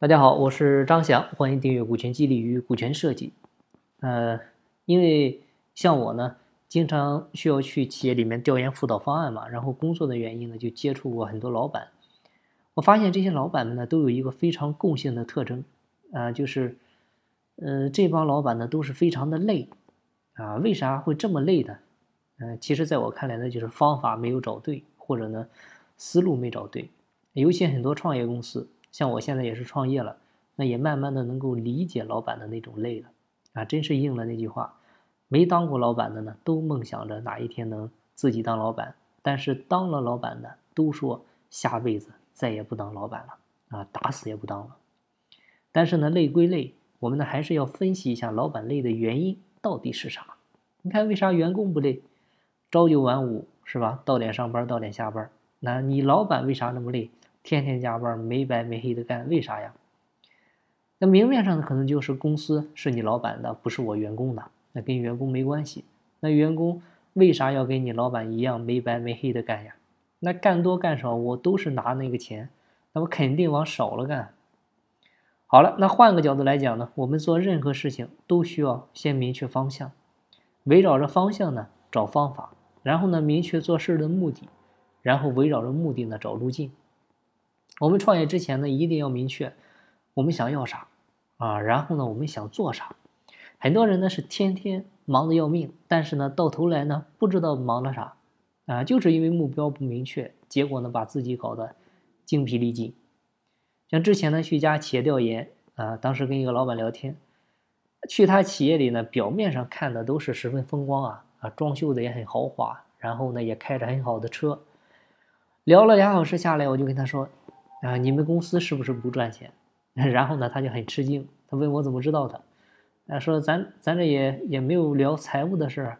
大家好，我是张翔，欢迎订阅《股权激励与股权设计》。呃，因为像我呢，经常需要去企业里面调研辅导方案嘛，然后工作的原因呢，就接触过很多老板。我发现这些老板们呢，都有一个非常共性的特征，啊，就是，呃，这帮老板呢，都是非常的累，啊，为啥会这么累呢？嗯，其实在我看来呢，就是方法没有找对，或者呢，思路没找对，尤其很多创业公司。像我现在也是创业了，那也慢慢的能够理解老板的那种累了，啊，真是应了那句话，没当过老板的呢，都梦想着哪一天能自己当老板，但是当了老板的都说下辈子再也不当老板了，啊，打死也不当了。但是呢，累归累，我们呢还是要分析一下老板累的原因到底是啥。你看为啥员工不累？朝九晚五是吧？到点上班，到点下班。那你老板为啥那么累？天天加班，没白没黑的干，为啥呀？那明面上的，可能就是公司是你老板的，不是我员工的，那跟员工没关系。那员工为啥要跟你老板一样没白没黑的干呀？那干多干少，我都是拿那个钱，那我肯定往少了干。好了，那换个角度来讲呢，我们做任何事情都需要先明确方向，围绕着方向呢找方法，然后呢明确做事的目的，然后围绕着目的呢找路径。我们创业之前呢，一定要明确我们想要啥啊，然后呢，我们想做啥。很多人呢是天天忙得要命，但是呢，到头来呢，不知道忙了啥啊，就是因为目标不明确，结果呢，把自己搞得精疲力尽。像之前呢，去一家企业调研啊，当时跟一个老板聊天，去他企业里呢，表面上看的都是十分风光啊啊，装修的也很豪华，然后呢，也开着很好的车。聊了俩小时下来，我就跟他说。啊，你们公司是不是不赚钱？然后呢，他就很吃惊，他问我怎么知道的？啊，说咱咱这也也没有聊财务的事儿。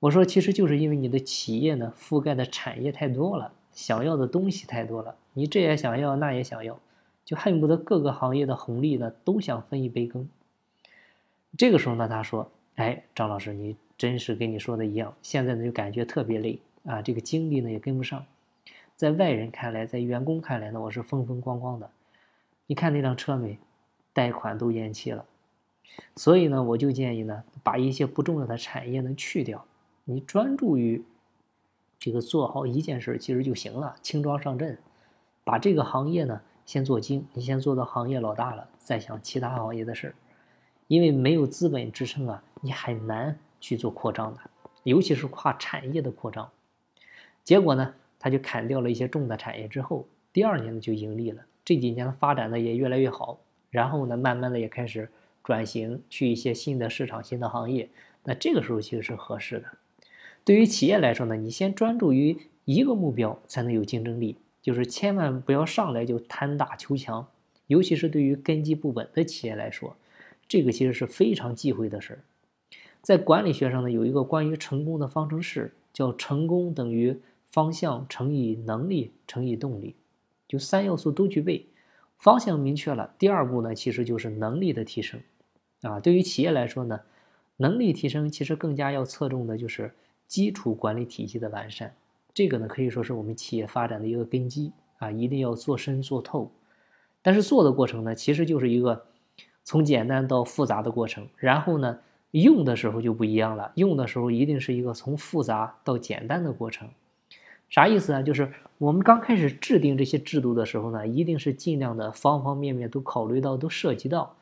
我说，其实就是因为你的企业呢，覆盖的产业太多了，想要的东西太多了，你这也想要，那也想要，就恨不得各个行业的红利呢都想分一杯羹。这个时候呢，他说：“哎，张老师，你真是跟你说的一样，现在呢就感觉特别累啊，这个精力呢也跟不上。”在外人看来，在员工看来呢，我是风风光光的。你看那辆车没？贷款都延期了。所以呢，我就建议呢，把一些不重要的产业呢去掉，你专注于这个做好一件事其实就行了，轻装上阵，把这个行业呢先做精，你先做到行业老大了，再想其他行业的事。因为没有资本支撑啊，你很难去做扩张的，尤其是跨产业的扩张。结果呢？他就砍掉了一些重的产业之后，第二年呢就盈利了。这几年发展的也越来越好，然后呢，慢慢的也开始转型去一些新的市场、新的行业。那这个时候其实是合适的。对于企业来说呢，你先专注于一个目标，才能有竞争力。就是千万不要上来就贪大求强，尤其是对于根基不稳的企业来说，这个其实是非常忌讳的事儿。在管理学上呢，有一个关于成功的方程式，叫成功等于。方向乘以能力乘以动力，就三要素都具备，方向明确了。第二步呢，其实就是能力的提升。啊，对于企业来说呢，能力提升其实更加要侧重的就是基础管理体系的完善。这个呢，可以说是我们企业发展的一个根基啊，一定要做深做透。但是做的过程呢，其实就是一个从简单到复杂的过程。然后呢，用的时候就不一样了，用的时候一定是一个从复杂到简单的过程。啥意思啊？就是我们刚开始制定这些制度的时候呢，一定是尽量的方方面面都考虑到，都涉及到，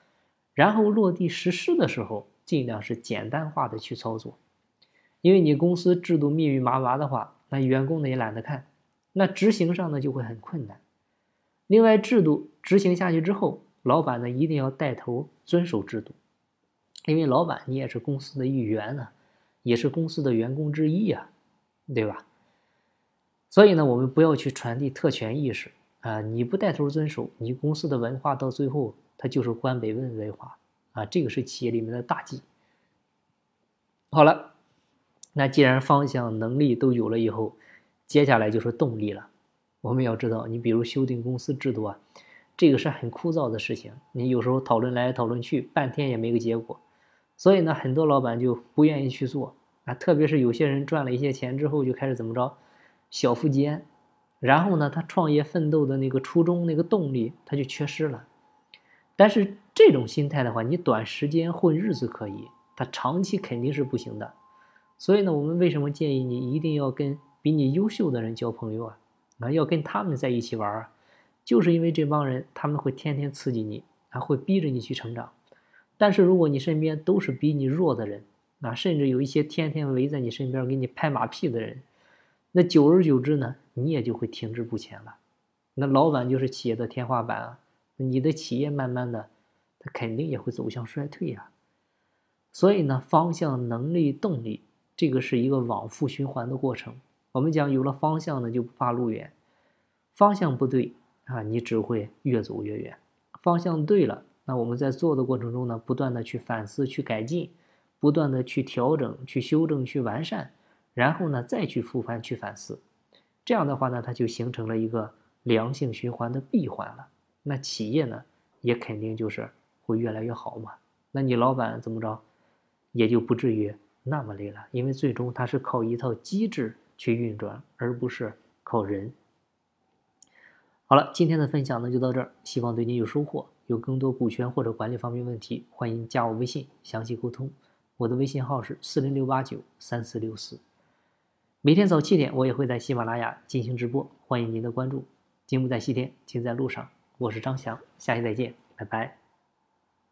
然后落地实施的时候，尽量是简单化的去操作。因为你公司制度密密麻麻的话，那员工呢也懒得看，那执行上呢就会很困难。另外，制度执行下去之后，老板呢一定要带头遵守制度，因为老板你也是公司的一员呢，也是公司的员工之一呀，对吧？所以呢，我们不要去传递特权意识啊！你不带头遵守，你公司的文化到最后它就是关北文文化啊！这个是企业里面的大忌。好了，那既然方向、能力都有了以后，接下来就是动力了。我们要知道，你比如修订公司制度啊，这个是很枯燥的事情，你有时候讨论来讨论去，半天也没个结果。所以呢，很多老板就不愿意去做啊，特别是有些人赚了一些钱之后，就开始怎么着？小富即安，然后呢，他创业奋斗的那个初衷、那个动力，他就缺失了但是这种心态的话，你短时间混日子可以，他长期肯定是不行的。所以呢，我们为什么建议你一定要跟比你优秀的人交朋友啊？啊，要跟他们在一起玩啊，就是因为这帮人他们会天天刺激你，还会逼着你去成长。但是如果你身边都是比你弱的人，啊，甚至有一些天天围在你身边给你拍马屁的人，那久而久之呢，你也就会停滞不前了。那老板就是企业的天花板啊，你的企业慢慢的，它肯定也会走向衰退呀。所以呢，方向、能力、动力，这个是一个往复循环的过程。我们讲，有了方向呢，就不怕路远；方向不对啊，你只会越走越远。方向对了，那我们在做的过程中呢，不断的去反思、去改进。不断的去调整、去修正、去完善，然后呢再去复盘、去反思，这样的话呢，它就形成了一个良性循环的闭环了。那企业呢也肯定就是会越来越好嘛。那你老板怎么着，也就不至于那么累了，因为最终它是靠一套机制去运转，而不是靠人。好了，今天的分享呢就到这儿，希望对你有收获。有更多股权或者管理方面问题，欢迎加我微信详细沟通。我的微信号是四零六八九三四六四，每天早七点我也会在喜马拉雅进行直播，欢迎您的关注。金不在西天，金在路上。我是张翔，下期再见，拜拜。